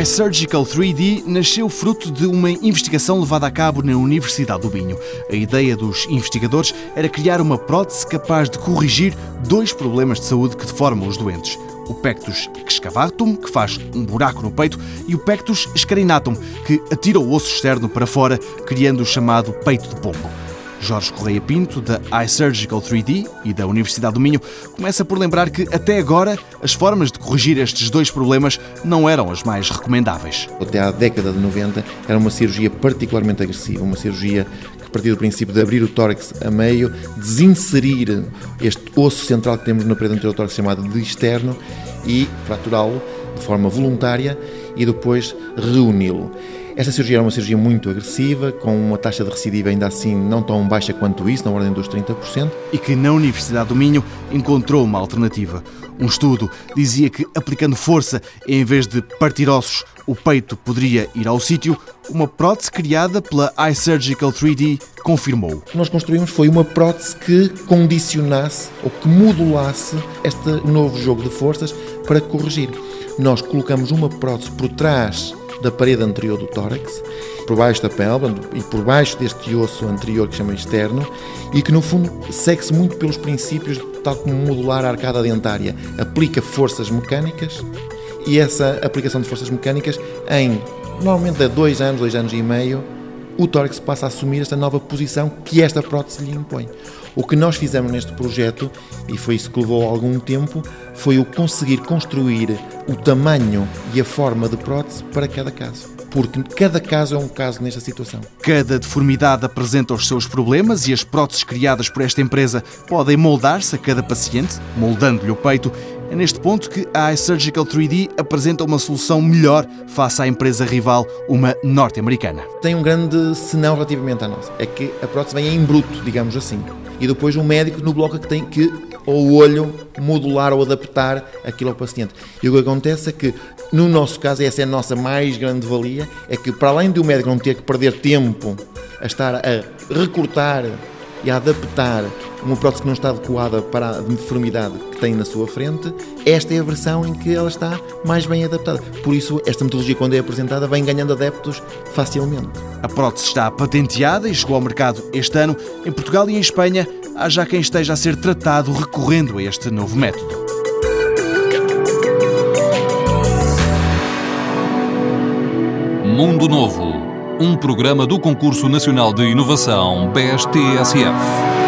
iSurgical 3D nasceu fruto de uma investigação levada a cabo na Universidade do Minho. A ideia dos investigadores era criar uma prótese capaz de corrigir dois problemas de saúde que deformam os doentes. O pectus excavatum, que faz um buraco no peito, e o pectus scarinatum, que atira o osso externo para fora, criando o chamado peito de pombo. Jorge Correia Pinto, da iSurgical 3D e da Universidade do Minho, começa por lembrar que, até agora, as formas de corrigir estes dois problemas não eram as mais recomendáveis. Até à década de 90 era uma cirurgia particularmente agressiva, uma cirurgia que partia do princípio de abrir o tórax a meio, desinserir este osso central que temos na parede anterior do tórax chamado de externo e fraturá-lo de forma voluntária e depois reuni-lo. Esta cirurgia era uma cirurgia muito agressiva, com uma taxa de recidiva ainda assim não tão baixa quanto isso, na ordem dos 30%. E que na Universidade do Minho encontrou uma alternativa. Um estudo dizia que aplicando força, em vez de partir ossos, o peito poderia ir ao sítio. Uma prótese criada pela iSurgical 3D confirmou. O que nós construímos foi uma prótese que condicionasse ou que modulasse este novo jogo de forças para corrigir. Nós colocamos uma prótese por trás da parede anterior do tórax, por baixo da pele e por baixo deste osso anterior que chama externo e que no fundo segue-se muito pelos princípios tal como modular a arcada dentária. Aplica forças mecânicas e essa aplicação de forças mecânicas em normalmente a dois anos, dois anos e meio, o tórax passa a assumir esta nova posição que esta prótese lhe impõe. O que nós fizemos neste projeto, e foi isso que levou algum tempo, foi o conseguir construir o tamanho e a forma de prótese para cada caso. Porque cada caso é um caso nesta situação. Cada deformidade apresenta os seus problemas e as próteses criadas por esta empresa podem moldar-se a cada paciente, moldando-lhe o peito. É neste ponto que a iSurgical 3D apresenta uma solução melhor face à empresa rival, uma norte-americana. Tem um grande senão relativamente à nossa. É que a prótese vem em bruto, digamos assim e depois um médico no bloco que tem que, ou o olho, modular ou adaptar aquilo ao paciente. E o que acontece é que, no nosso caso, essa é a nossa mais grande valia, é que para além de o médico não ter que perder tempo a estar a recortar e a adaptar uma prótese que não está adequada para a deformidade que tem na sua frente, esta é a versão em que ela está mais bem adaptada. Por isso, esta metodologia, quando é apresentada, vem ganhando adeptos facilmente. A prótese está patenteada e chegou ao mercado este ano. Em Portugal e em Espanha, há já quem esteja a ser tratado recorrendo a este novo método. Mundo Novo, um programa do Concurso Nacional de Inovação BSTSF.